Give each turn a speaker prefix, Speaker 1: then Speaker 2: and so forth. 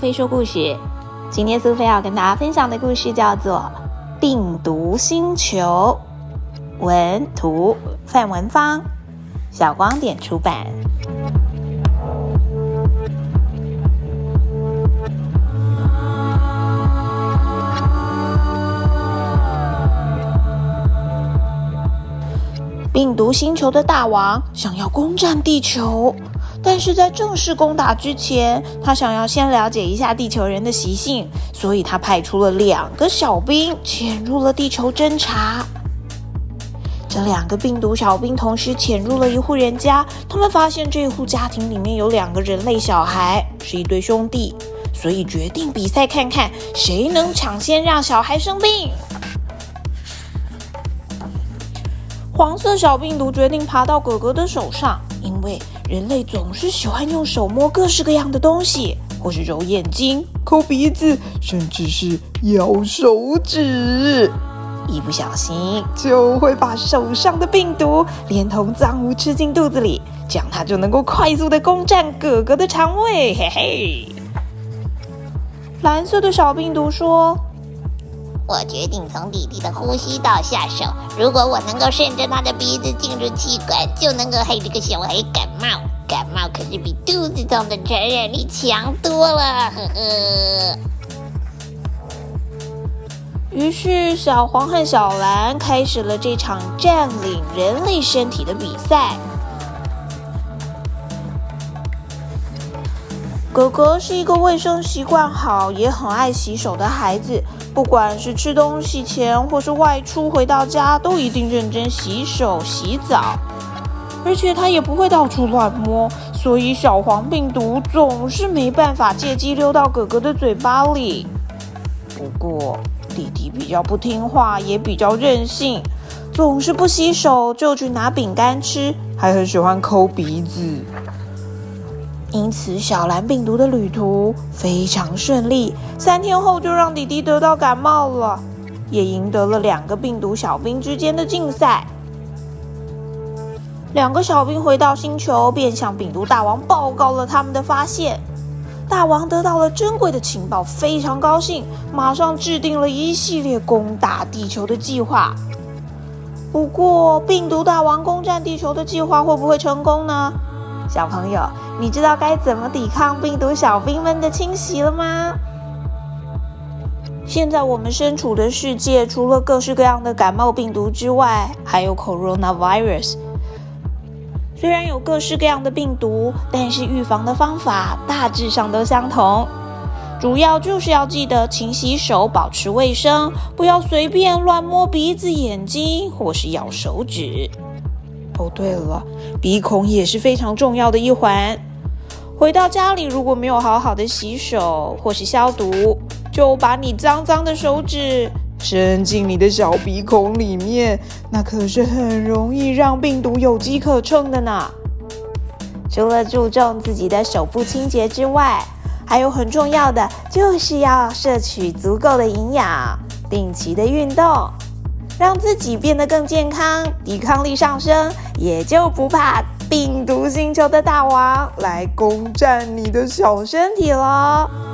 Speaker 1: 苏菲说故事。今天苏菲要跟大家分享的故事叫做《病毒星球》，文图范文芳，小光点出版。毒星球的大王想要攻占地球。但是在正式攻打之前，他想要先了解一下地球人的习性，所以他派出了两个小兵潜入了地球侦查。这两个病毒小兵同时潜入了一户人家，他们发现这户家庭里面有两个人类小孩，是一对兄弟，所以决定比赛看看谁能抢先让小孩生病。黄色小病毒决定爬到哥哥的手上，因为。人类总是喜欢用手摸各式各样的东西，或是揉眼睛、抠鼻子，甚至是咬手指。一不小心就会把手上的病毒连同脏物吃进肚子里，这样它就能够快速的攻占哥哥的肠胃。嘿嘿。蓝色的小病毒说：“
Speaker 2: 我决定从弟弟的呼吸道下手，如果我能够顺着他的鼻子进入气管，就能够害这个小孩感冒。”感冒可是比肚子痛的传染力强多了，呵呵。
Speaker 1: 于是，小黄和小蓝开始了这场占领人类身体的比赛。哥哥是一个卫生习惯好，也很爱洗手的孩子，不管是吃东西前，或是外出回到家，都一定认真洗手、洗澡。而且他也不会到处乱摸，所以小黄病毒总是没办法借机溜到哥哥的嘴巴里。不过弟弟比较不听话，也比较任性，总是不洗手就去拿饼干吃，还很喜欢抠鼻子。因此，小蓝病毒的旅途非常顺利，三天后就让弟弟得到感冒了，也赢得了两个病毒小兵之间的竞赛。两个小兵回到星球，便向病毒大王报告了他们的发现。大王得到了珍贵的情报，非常高兴，马上制定了一系列攻打地球的计划。不过，病毒大王攻占地球的计划会不会成功呢？小朋友，你知道该怎么抵抗病毒小兵们的侵袭了吗？现在我们身处的世界，除了各式各样的感冒病毒之外，还有 coronavirus。虽然有各式各样的病毒，但是预防的方法大致上都相同，主要就是要记得勤洗手，保持卫生，不要随便乱摸鼻子、眼睛或是咬手指。哦，对了，鼻孔也是非常重要的一环。回到家里，如果没有好好的洗手或是消毒，就把你脏脏的手指。伸进你的小鼻孔里面，那可是很容易让病毒有机可乘的呢。除了注重自己的手部清洁之外，还有很重要的就是要摄取足够的营养，定期的运动，让自己变得更健康，抵抗力上升，也就不怕病毒星球的大王来攻占你的小身体了。